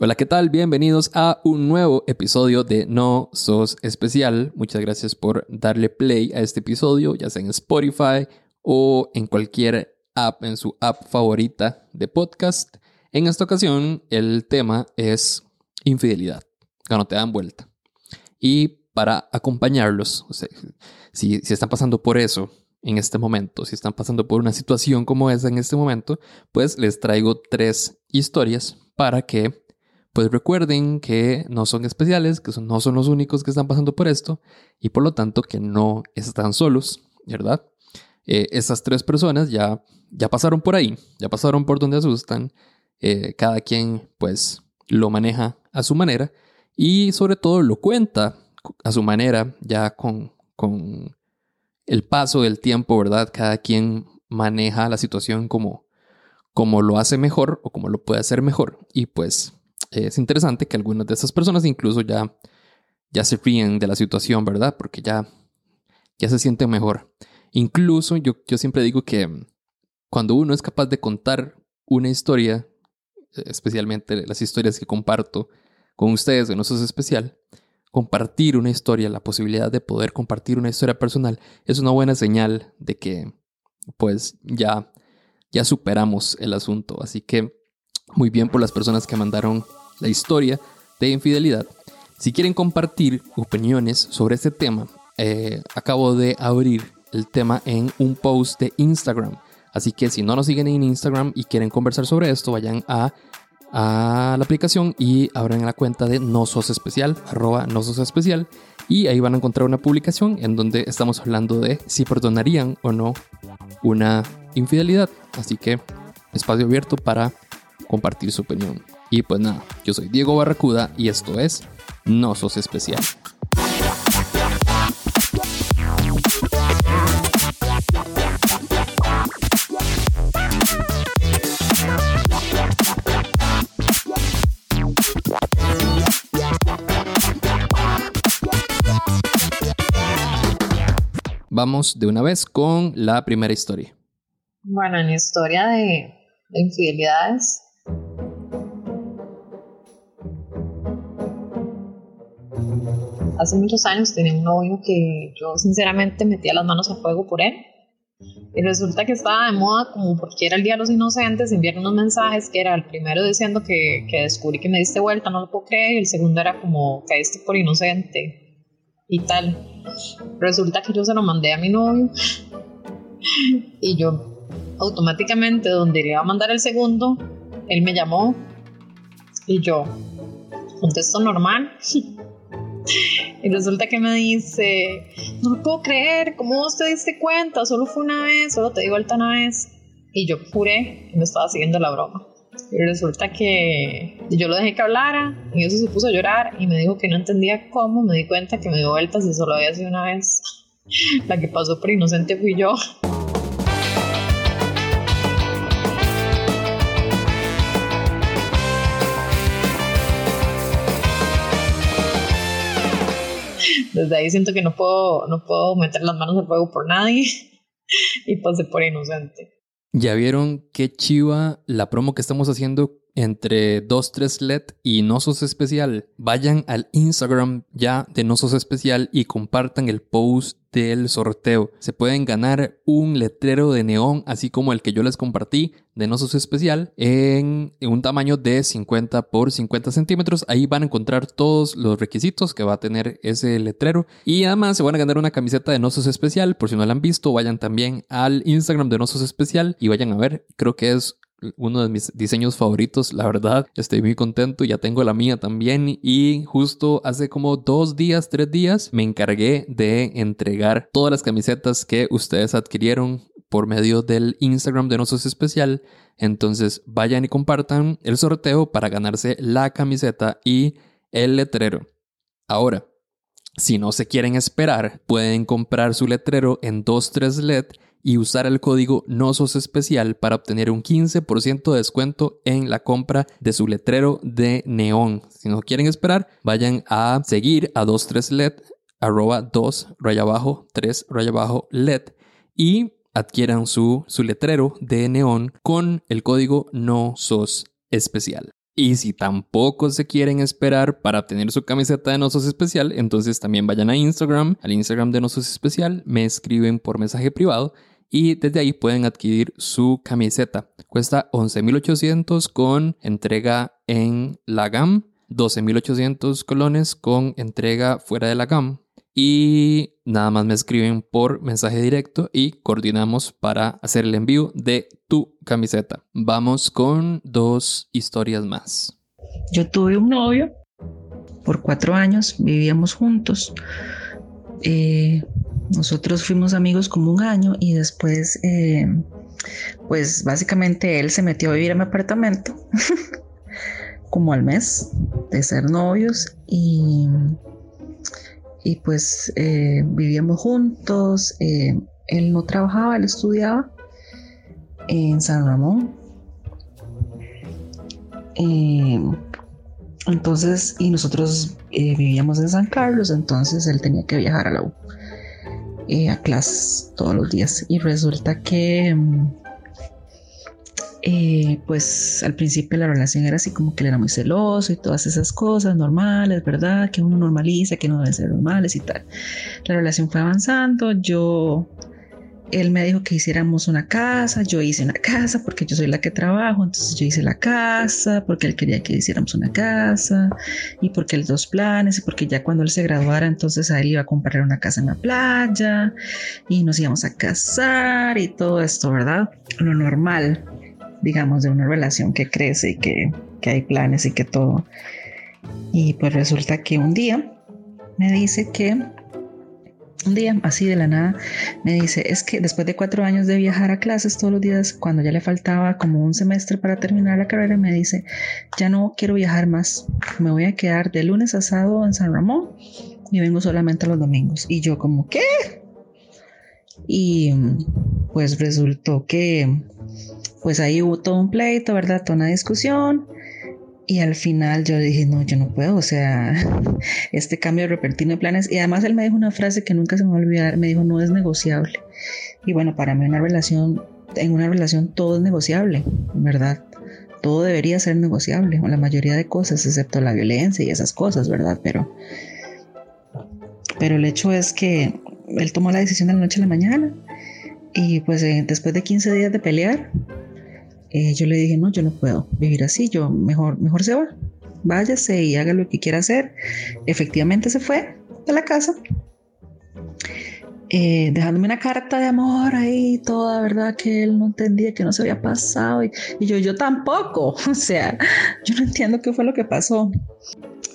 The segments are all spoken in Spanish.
Hola, ¿qué tal? Bienvenidos a un nuevo episodio de No Sos Especial. Muchas gracias por darle play a este episodio, ya sea en Spotify o en cualquier app, en su app favorita de podcast. En esta ocasión, el tema es infidelidad, cuando te dan vuelta. Y para acompañarlos, o sea, si, si están pasando por eso en este momento, si están pasando por una situación como esa en este momento, pues les traigo tres historias para que pues recuerden que no son especiales, que no son los únicos que están pasando por esto y por lo tanto que no están solos, ¿verdad? Eh, estas tres personas ya, ya pasaron por ahí, ya pasaron por donde asustan, eh, cada quien pues lo maneja a su manera y sobre todo lo cuenta a su manera, ya con, con el paso del tiempo, ¿verdad? Cada quien maneja la situación como, como lo hace mejor o como lo puede hacer mejor y pues es interesante que algunas de esas personas incluso ya, ya se ríen de la situación, ¿verdad? Porque ya, ya se sienten mejor. Incluso yo, yo siempre digo que cuando uno es capaz de contar una historia, especialmente las historias que comparto con ustedes, no es especial, compartir una historia, la posibilidad de poder compartir una historia personal, es una buena señal de que pues ya, ya superamos el asunto. Así que muy bien por las personas que mandaron la historia de infidelidad. Si quieren compartir opiniones sobre este tema, eh, acabo de abrir el tema en un post de Instagram. Así que si no nos siguen en Instagram y quieren conversar sobre esto, vayan a, la aplicación y abran la cuenta de No Sos Especial, arroba No Especial. Y ahí van a encontrar una publicación en donde estamos hablando de si perdonarían o no una infidelidad. Así que espacio abierto para compartir su opinión. Y pues nada, yo soy Diego Barracuda y esto es No Sos Especial. Vamos de una vez con la primera historia. Bueno, en historia de, de infidelidades, hace muchos años tenía un novio que yo sinceramente metía las manos a fuego por él. Y resulta que estaba de moda, como porque era el Día de los Inocentes, enviaron unos mensajes que era el primero diciendo que, que descubrí que me diste vuelta, no lo puedo creer, y el segundo era como caíste por inocente y tal. Resulta que yo se lo mandé a mi novio y yo automáticamente donde le iba a mandar el segundo, él me llamó y yo contesto normal Y resulta que me dice, no me puedo creer, ¿cómo vos te diste cuenta? Solo fue una vez, solo te di vuelta una vez. Y yo juré que me estaba siguiendo la broma. Y resulta que yo lo dejé que hablara y eso se puso a llorar y me dijo que no entendía cómo, me di cuenta que me dio vueltas y solo había sido una vez. La que pasó por inocente fui yo. Desde ahí siento que no puedo, no puedo meter las manos al fuego por nadie y pasé por inocente. Ya vieron qué chiva la promo que estamos haciendo entre 23 LED y Nosos Especial. Vayan al Instagram ya de Nosos Especial y compartan el post del sorteo. Se pueden ganar un letrero de neón, así como el que yo les compartí de Nosos Especial, en un tamaño de 50 por 50 centímetros. Ahí van a encontrar todos los requisitos que va a tener ese letrero. Y además se van a ganar una camiseta de Nosos Especial. Por si no la han visto, vayan también al Instagram de Nosos Especial y vayan a ver. Creo que es uno de mis diseños favoritos, la verdad. Estoy muy contento, ya tengo la mía también y justo hace como dos días, tres días, me encargué de entregar todas las camisetas que ustedes adquirieron por medio del Instagram de nosotros especial. Entonces vayan y compartan el sorteo para ganarse la camiseta y el letrero. Ahora, si no se quieren esperar, pueden comprar su letrero en 23 LED y usar el código NOSOS especial para obtener un 15% de descuento en la compra de su letrero de neón. Si no quieren esperar, vayan a seguir a 23LED, arroba 2 raya abajo, 3 raya abajo LED y adquieran su, su letrero de neón con el código NOSOS especial. Y si tampoco se quieren esperar para obtener su camiseta de Nosos Especial, entonces también vayan a Instagram, al Instagram de Nosos Especial, me escriben por mensaje privado y desde ahí pueden adquirir su camiseta. Cuesta 11.800 con entrega en la GAM, 12.800 colones con entrega fuera de la GAM. Y nada más me escriben por mensaje directo y coordinamos para hacer el envío de tu camiseta. Vamos con dos historias más. Yo tuve un novio por cuatro años, vivíamos juntos. Eh, nosotros fuimos amigos como un año y después, eh, pues básicamente él se metió a vivir a mi apartamento como al mes de ser novios y, y pues eh, vivíamos juntos. Eh, él no trabajaba, él estudiaba en San Ramón. entonces, y nosotros vivíamos en San Carlos, entonces él tenía que viajar a la U. Eh, a clases todos los días y resulta que mm, eh, pues al principio la relación era así como que él era muy celoso y todas esas cosas normales, ¿verdad? Que uno normaliza, que no deben ser normales y tal. La relación fue avanzando, yo él me dijo que hiciéramos una casa, yo hice una casa porque yo soy la que trabajo, entonces yo hice la casa porque él quería que hiciéramos una casa y porque él dos planes y porque ya cuando él se graduara entonces a él iba a comprar una casa en la playa y nos íbamos a casar y todo esto, ¿verdad? Lo normal, digamos, de una relación que crece y que, que hay planes y que todo. Y pues resulta que un día me dice que un día, así de la nada, me dice, es que después de cuatro años de viajar a clases todos los días, cuando ya le faltaba como un semestre para terminar la carrera, me dice, ya no quiero viajar más, me voy a quedar de lunes a sábado en San Ramón y vengo solamente los domingos. Y yo como, ¿qué? Y pues resultó que, pues ahí hubo todo un pleito, ¿verdad? Toda una discusión. Y al final yo dije, no, yo no puedo, o sea, este cambio repentino de planes. Y además él me dijo una frase que nunca se me va a olvidar, me dijo, no es negociable. Y bueno, para mí una relación, en una relación todo es negociable, ¿verdad? Todo debería ser negociable, o la mayoría de cosas, excepto la violencia y esas cosas, ¿verdad? Pero, pero el hecho es que él tomó la decisión de la noche a la mañana y pues eh, después de 15 días de pelear, eh, yo le dije, no, yo no puedo vivir así, yo mejor, mejor se va, váyase y haga lo que quiera hacer. Efectivamente se fue de la casa, eh, dejándome una carta de amor ahí, toda verdad que él no entendía que no se había pasado y, y, yo, yo tampoco, o sea, yo no entiendo qué fue lo que pasó.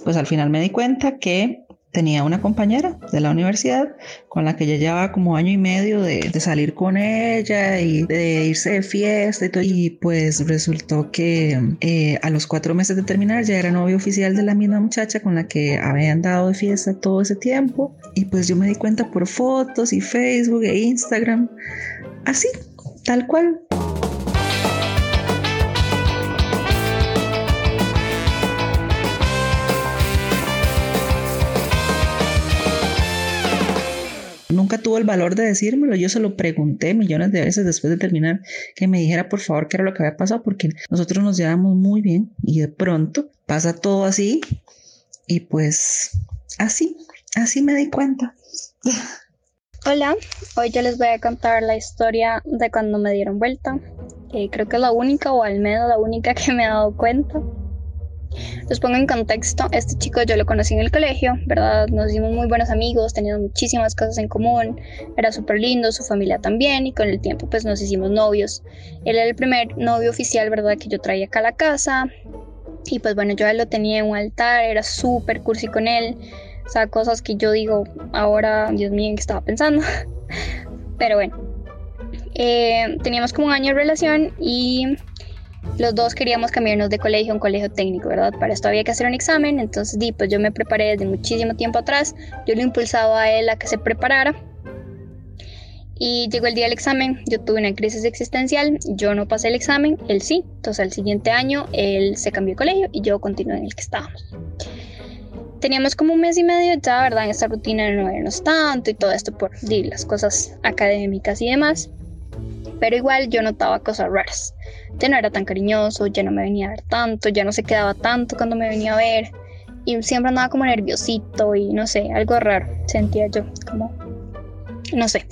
Pues al final me di cuenta que tenía una compañera de la universidad con la que ya llevaba como año y medio de, salir con ella y de irse de fiesta y todo. Y pues resultó que eh, a los cuatro meses de terminar ya era novio oficial de la misma muchacha con la que habían dado de fiesta todo ese tiempo. Y pues yo me di cuenta por fotos y Facebook e Instagram. Así, tal cual. Tuvo el valor de decírmelo. Yo se lo pregunté millones de veces después de terminar que me dijera por favor qué era lo que había pasado porque nosotros nos llevamos muy bien y de pronto pasa todo así y pues así, así me di cuenta. Hola, hoy yo les voy a contar la historia de cuando me dieron vuelta. Eh, creo que es la única o al menos la única que me he dado cuenta. Los pongo en contexto, este chico yo lo conocí en el colegio, ¿verdad? Nos hicimos muy buenos amigos, teníamos muchísimas cosas en común, era súper lindo, su familia también, y con el tiempo pues nos hicimos novios. Él era el primer novio oficial, ¿verdad? Que yo traía acá a la casa, y pues bueno, yo lo tenía en un altar, era súper cursi con él, o sea, cosas que yo digo ahora, Dios mío, ¿en qué estaba pensando? Pero bueno, eh, teníamos como un año de relación y los dos queríamos cambiarnos de colegio a un colegio técnico, ¿verdad? Para esto había que hacer un examen, entonces di, pues yo me preparé desde muchísimo tiempo atrás, yo lo impulsaba a él a que se preparara. Y llegó el día del examen, yo tuve una crisis existencial, yo no pasé el examen, él sí, entonces al siguiente año él se cambió de colegio y yo continué en el que estábamos. Teníamos como un mes y medio ya, ¿verdad? En esta rutina de no vernos tanto y todo esto por las cosas académicas y demás. Pero igual yo notaba cosas raras. Ya no era tan cariñoso, ya no me venía a ver tanto, ya no se quedaba tanto cuando me venía a ver y siempre andaba como nerviosito y no sé, algo raro sentía yo, como, no sé.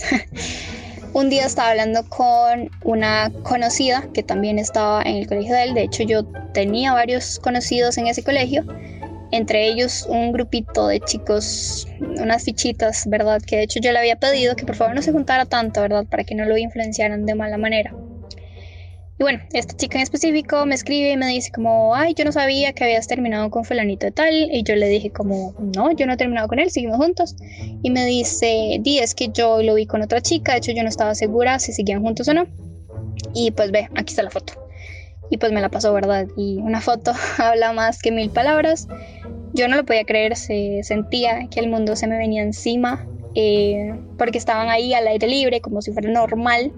Un día estaba hablando con una conocida que también estaba en el colegio de él, de hecho yo tenía varios conocidos en ese colegio, entre ellos un grupito de chicos, unas fichitas, ¿verdad? Que de hecho yo le había pedido que por favor no se juntara tanto, ¿verdad? Para que no lo influenciaran de mala manera. Y bueno, esta chica en específico me escribe y me dice como, ay, yo no sabía que habías terminado con fulanito de tal. Y yo le dije como, no, yo no he terminado con él, seguimos juntos. Y me dice, di, es que yo lo vi con otra chica, de hecho yo no estaba segura si seguían juntos o no. Y pues ve, aquí está la foto. Y pues me la pasó, ¿verdad? Y una foto habla más que mil palabras. Yo no lo podía creer, se sentía que el mundo se me venía encima, eh, porque estaban ahí al aire libre, como si fuera normal.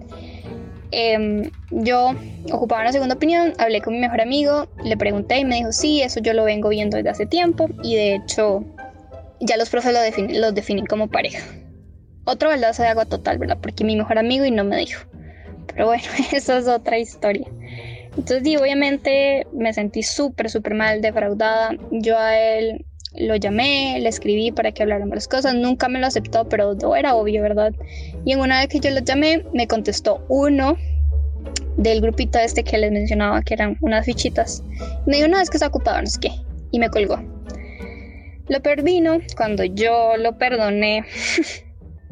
Em, yo ocupaba una segunda opinión, hablé con mi mejor amigo, le pregunté y me dijo, sí, eso yo lo vengo viendo desde hace tiempo y de hecho ya los profes lo definen, los definen como pareja. Otro baldazo de agua total, ¿verdad? Porque mi mejor amigo y no me dijo. Pero bueno, eso es otra historia. Entonces, obviamente me sentí súper, súper mal, defraudada. Yo a él lo llamé, le escribí para que habláramos las cosas, nunca me lo aceptó, pero no era obvio, ¿verdad? Y en una vez que yo lo llamé, me contestó uno del grupito este que les mencionaba, que eran unas fichitas. Me dijo, no, es que está ocupado, no sé qué, y me colgó. Lo perdino cuando yo lo perdoné.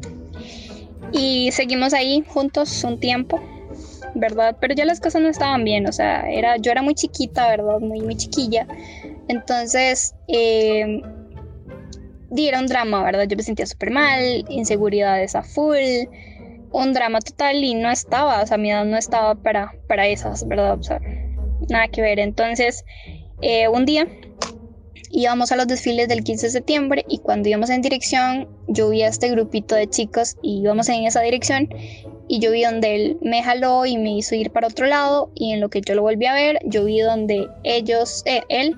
y seguimos ahí juntos un tiempo, ¿verdad? Pero ya las cosas no estaban bien, o sea, era, yo era muy chiquita, ¿verdad? Muy, muy chiquilla. Entonces, eh, dieron drama, ¿verdad? Yo me sentía súper mal, inseguridades a full, un drama total y no estaba, o sea, mi edad no estaba para, para esas, ¿verdad? O sea, nada que ver. Entonces, eh, un día íbamos a los desfiles del 15 de septiembre y cuando íbamos en dirección, yo vi a este grupito de chicos y íbamos en esa dirección y yo vi donde él me jaló y me hizo ir para otro lado y en lo que yo lo volví a ver, yo vi donde ellos, eh, él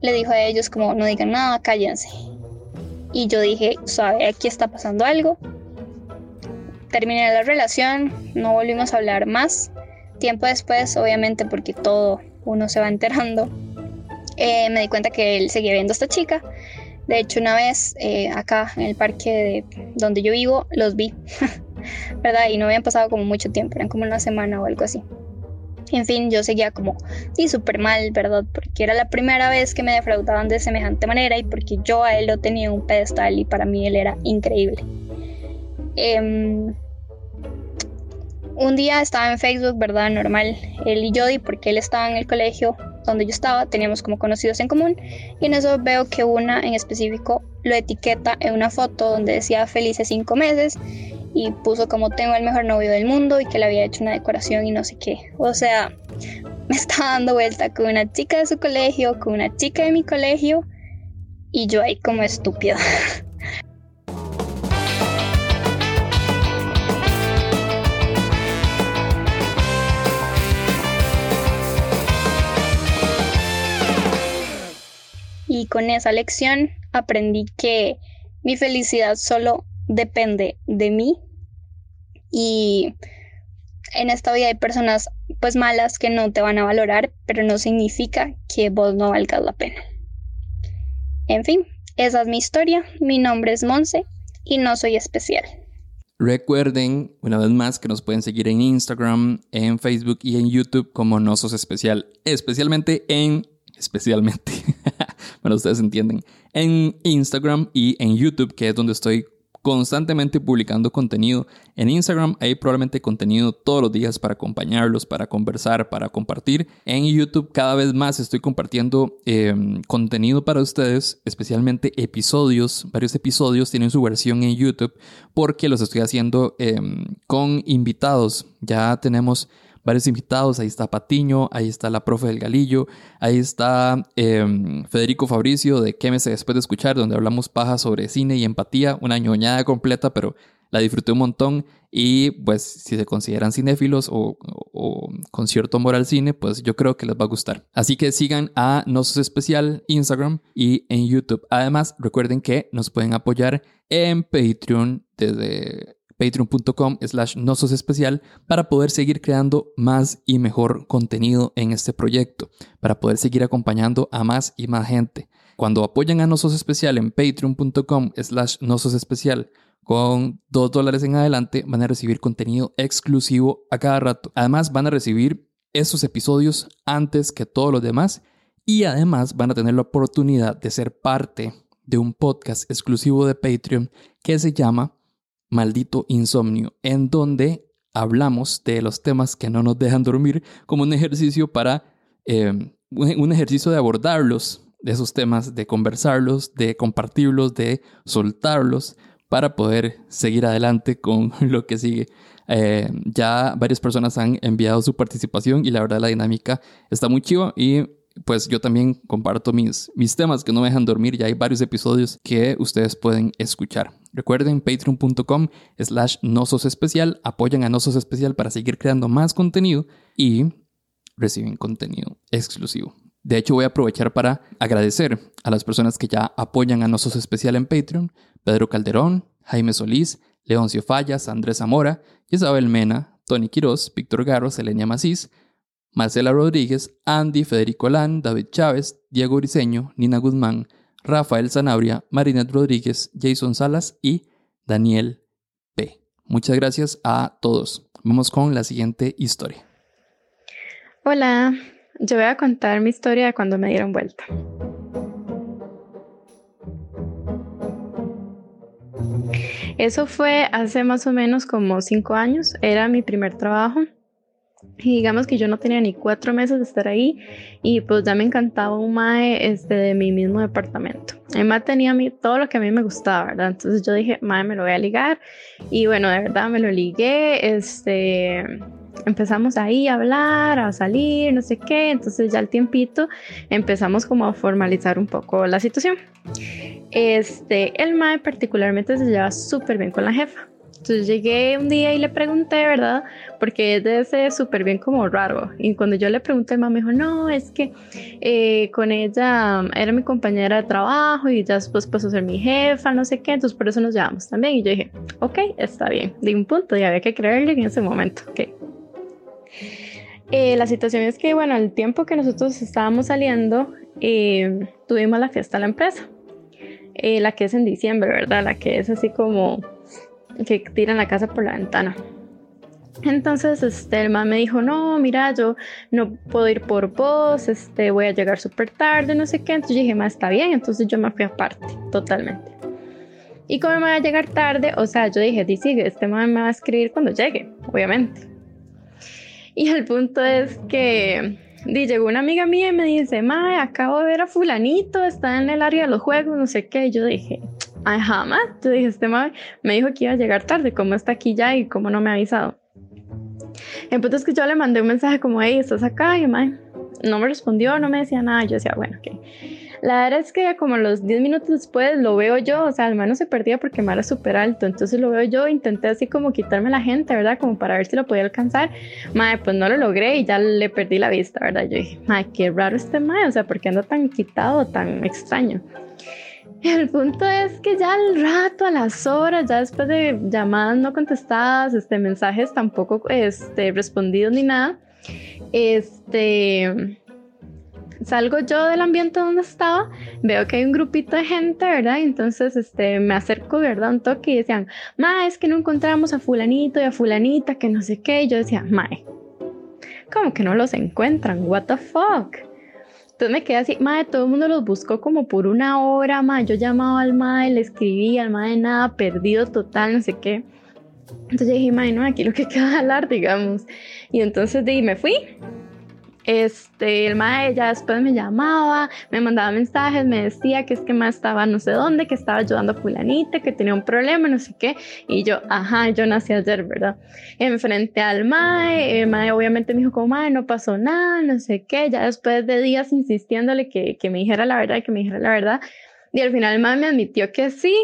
le dijo a ellos como no digan nada, cállense. Y yo dije, sabe, aquí está pasando algo. Terminé la relación, no volvimos a hablar más. Tiempo después, obviamente porque todo uno se va enterando, eh, me di cuenta que él seguía viendo a esta chica. De hecho, una vez eh, acá en el parque de donde yo vivo, los vi, ¿verdad? Y no habían pasado como mucho tiempo, eran como una semana o algo así. En fin, yo seguía como, sí, súper mal, ¿verdad? Porque era la primera vez que me defraudaban de semejante manera y porque yo a él lo tenía un pedestal y para mí él era increíble. Em, un día estaba en Facebook, ¿verdad? Normal, él y yo, y porque él estaba en el colegio donde yo estaba, teníamos como conocidos en común, y en eso veo que una en específico lo etiqueta en una foto donde decía felices cinco meses, y puso como tengo el mejor novio del mundo y que le había hecho una decoración y no sé qué. O sea, me estaba dando vuelta con una chica de su colegio, con una chica de mi colegio y yo ahí como estúpida. Y con esa lección aprendí que mi felicidad solo depende de mí y en esta vida hay personas pues malas que no te van a valorar, pero no significa que vos no valgas la pena. En fin, esa es mi historia. Mi nombre es Monse y no soy especial. Recuerden una vez más que nos pueden seguir en Instagram, en Facebook y en YouTube como No Sos Especial, especialmente en especialmente, ustedes entienden, en Instagram y en YouTube, que es donde estoy constantemente publicando contenido. En Instagram hay probablemente contenido todos los días para acompañarlos, para conversar, para compartir. En YouTube cada vez más estoy compartiendo em, contenido para ustedes, especialmente episodios. Varios episodios tienen su versión en YouTube porque los estoy haciendo em, con invitados. Ya tenemos varios invitados. Ahí está Patiño, ahí está la profe del Galillo, ahí está em, Federico Fabricio de Quémese después de escuchar, donde hablamos paja sobre cine y empatía, una ñoñada completa, pero la disfruté un montón. Y pues si se consideran cinéfilos o, con cierto amor al cine, pues yo creo que les va a gustar. Así que sigan a Nosos Especial Instagram y en YouTube. Además, recuerden que nos pueden apoyar en Patreon desde patreon.com slash nosos especial para poder seguir creando más y mejor contenido en este proyecto, para poder seguir acompañando a más y más gente. Cuando apoyan a Nosos Especial en patreon.com slash nosos especial con 2 dólares en adelante van a recibir contenido exclusivo a cada rato. Además van a recibir esos episodios antes que todos los demás y además van a tener la oportunidad de ser parte de un podcast exclusivo de Patreon que se llama Maldito Insomnio, en donde hablamos de los temas que no nos dejan dormir como un ejercicio para, eh, un ejercicio de abordarlos, de esos temas, de conversarlos, de compartirlos, de soltarlos para poder seguir adelante con lo que sigue. Eh, ya varias personas han enviado su participación y la verdad la dinámica está muy chiva y pues yo también comparto mis, mis temas que no me dejan dormir. Ya hay varios episodios que ustedes pueden escuchar. Recuerden patreon.com slash nosos especial. Apoyan a Nosos Especial para seguir creando más contenido y reciben contenido exclusivo. De hecho, voy a aprovechar para agradecer a las personas que ya apoyan a Nosos Especial en Patreon. Pedro Calderón, Jaime Solís, Leoncio Fallas, Andrés Zamora, Isabel Mena, Tony Quiroz, Víctor Garro, Selenia Macís, Marcela Rodríguez, Andy, Federico Lan, David Chávez, Diego Briceño, Nina Guzmán, Rafael Zanabria, Marinet Rodríguez, Jason Salas y Daniel P. Muchas gracias a todos. Vamos con la siguiente historia. Hola, yo voy a contar mi historia de cuando me dieron vuelta. Eso fue hace más o menos como cinco años, era mi primer trabajo y digamos que yo no tenía ni cuatro meses de estar ahí y pues ya me encantaba un mae este, de mi mismo departamento. El mae tenía a mí todo lo que a mí me gustaba, ¿verdad? Entonces yo dije, mae, me lo voy a ligar. Y bueno, de verdad me lo ligué. Este, empezamos ahí a hablar, a salir, no sé qué. Entonces ya al tiempito empezamos como a formalizar un poco la situación. Este, el mae particularmente se lleva súper bien con la jefa. Entonces llegué un día y le pregunté, ¿verdad? Porque es de ese súper bien como raro. Y cuando yo le pregunté, mamá me dijo, no, es que eh, con ella era mi compañera de trabajo y ya después pasó a ser mi jefa, no sé qué, entonces por eso nos llevamos también. Y yo dije, ok, está bien. De un punto y había que creerle en ese momento, ok. Eh, la situación es que, bueno, el tiempo que nosotros estábamos saliendo, eh, tuvimos la fiesta de la empresa. la que es en diciembre, ¿verdad? La que es así como que tiran la casa por la ventana. Entonces, este, el man me dijo, no, mira, yo no puedo ir por vos, este, voy a llegar súper tarde, no sé qué. Entonces yo dije, más está bien, entonces yo me fui aparte, totalmente. Y como me voy a llegar tarde, o sea, yo dije, sigue, este man me va a escribir cuando llegue, obviamente. Y el punto es que di, llegó una amiga mía y me dice, mae, acabo de ver a fulanito, está en el área de los juegos, no sé qué. Y yo dije, ay, jamás. Yo dije, este mae me dijo que iba a llegar tarde, ¿cómo está aquí ya y cómo no me ha avisado? El punto es que yo le mandé un mensaje como, hey, ¿estás acá? Y mae, no me respondió, no me decía nada. Yo decía, bueno, ok. La verdad es que como los 10 minutos después lo veo yo, o sea, el no se perdía porque me era súper alto, entonces lo veo yo, intenté así como quitarme la gente, ¿verdad? Como para ver si lo podía alcanzar. Madre, pues no lo logré y ya le perdí la vista, ¿verdad? Yo dije, madre, qué raro este madre, o sea, ¿por qué anda tan quitado, tan extraño? El punto es que ya al rato, a las horas, ya después de llamadas no contestadas, este, mensajes tampoco este, respondidos ni nada, este, salgo yo del ambiente donde estaba, veo que hay un grupito de gente, ¿verdad? Entonces, este, me acerco, ¿verdad? Un toque y decían, ma, es que no encontramos a fulanito y a fulanita, que no sé qué. Y yo decía, mae, ¿cómo que no los encuentran? What the fuck? Entonces me quedé así, madre, todo el mundo los buscó como por una hora, madre. Yo llamaba al madre, le escribía al madre, nada, perdido total, no sé qué. Entonces dije, madre, no, aquí lo que queda hablar, digamos. Y entonces de, me fui. Este, el mae ya después me llamaba, me mandaba mensajes, me decía que es que más estaba no sé dónde, que estaba ayudando a fulanita, que tenía un problema, no sé qué. Y yo, ajá, yo nací ayer, ¿verdad? Enfrente al mae, el mae obviamente me dijo como, mae, no pasó nada, no sé qué. Ya después de días insistiéndole que, que me dijera la verdad, que me dijera la verdad. Y al final el mae me admitió que sí.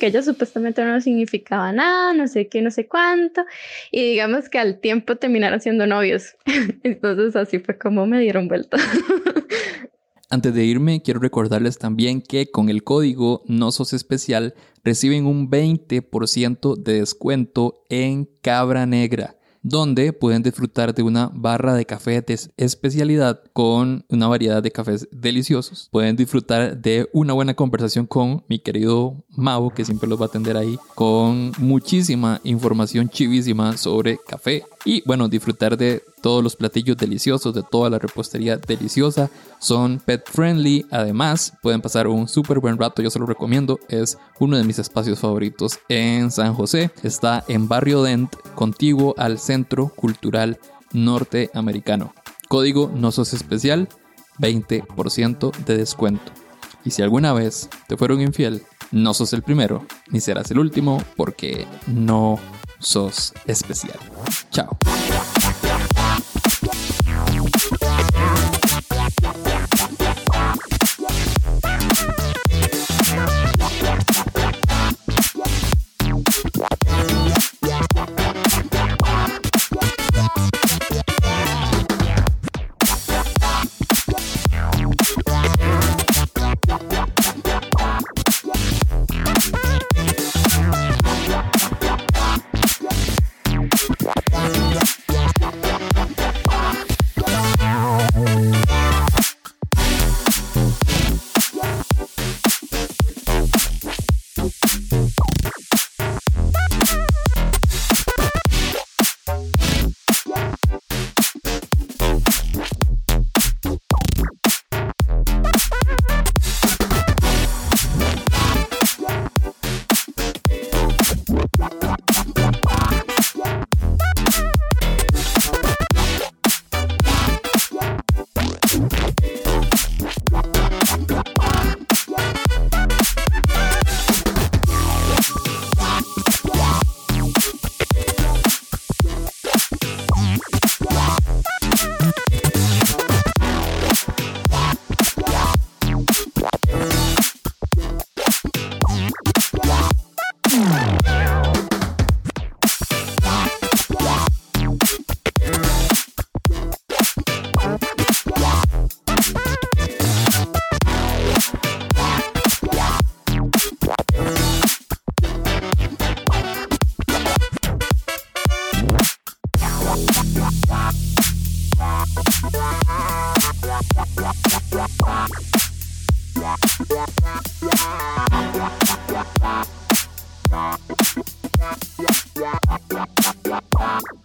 Que ella supuestamente no significaba nada, no sé qué, no sé cuánto, y digamos que al tiempo terminaron siendo novios. Entonces así fue como me dieron vuelta. Antes de irme, quiero recordarles también que con el código No Sos Especial reciben un 20% de descuento en Cabra Negra donde pueden disfrutar de una barra de café de especialidad con una variedad de cafés deliciosos. Pueden disfrutar de una buena conversación con mi querido Mau, que siempre los va a atender ahí, con muchísima información chivísima sobre café. Y bueno, disfrutar de todos los platillos deliciosos, de toda la repostería deliciosa. Son pet friendly. Además, pueden pasar un súper buen rato. Yo se lo recomiendo. Es uno de mis espacios favoritos en San José. Está en Barrio Dent, contiguo al Centro Cultural Norteamericano. Código No Sos Especial, 20% de descuento. Y si alguna vez te fueron infiel, no sos el primero, ni serás el último, porque no sos especial. Chao. Yeah.